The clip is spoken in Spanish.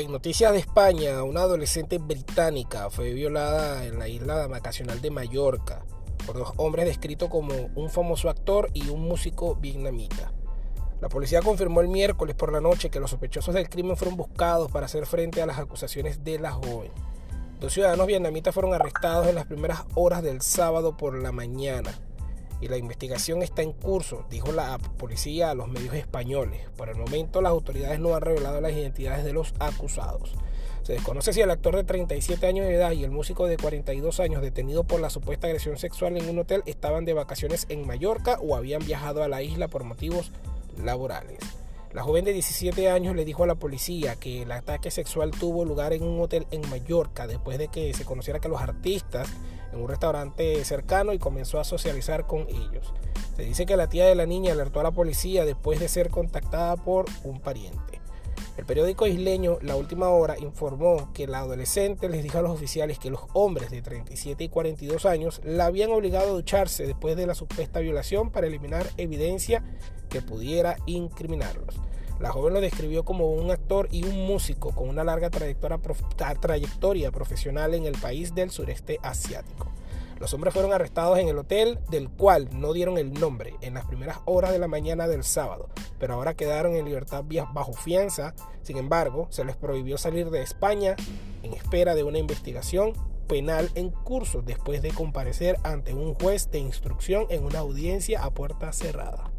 En noticias de España, una adolescente británica fue violada en la isla vacacional de Mallorca por dos hombres descritos como un famoso actor y un músico vietnamita. La policía confirmó el miércoles por la noche que los sospechosos del crimen fueron buscados para hacer frente a las acusaciones de la joven. Dos ciudadanos vietnamitas fueron arrestados en las primeras horas del sábado por la mañana y la investigación está en curso, dijo la policía a los medios españoles. Por el momento las autoridades no han revelado las identidades de los acusados. Se desconoce si el actor de 37 años de edad y el músico de 42 años detenido por la supuesta agresión sexual en un hotel estaban de vacaciones en Mallorca o habían viajado a la isla por motivos laborales. La joven de 17 años le dijo a la policía que el ataque sexual tuvo lugar en un hotel en Mallorca después de que se conociera que los artistas en un restaurante cercano y comenzó a socializar con ellos. Se dice que la tía de la niña alertó a la policía después de ser contactada por un pariente. El periódico isleño La Última Hora informó que la adolescente les dijo a los oficiales que los hombres de 37 y 42 años la habían obligado a ducharse después de la supuesta violación para eliminar evidencia que pudiera incriminarlos. La joven lo describió como un actor y un músico con una larga trayectoria profesional en el país del sureste asiático. Los hombres fueron arrestados en el hotel, del cual no dieron el nombre, en las primeras horas de la mañana del sábado, pero ahora quedaron en libertad bajo fianza. Sin embargo, se les prohibió salir de España en espera de una investigación penal en curso después de comparecer ante un juez de instrucción en una audiencia a puerta cerrada.